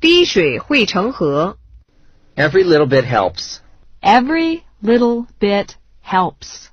滴水汇成河。Every little bit helps. Every little bit helps.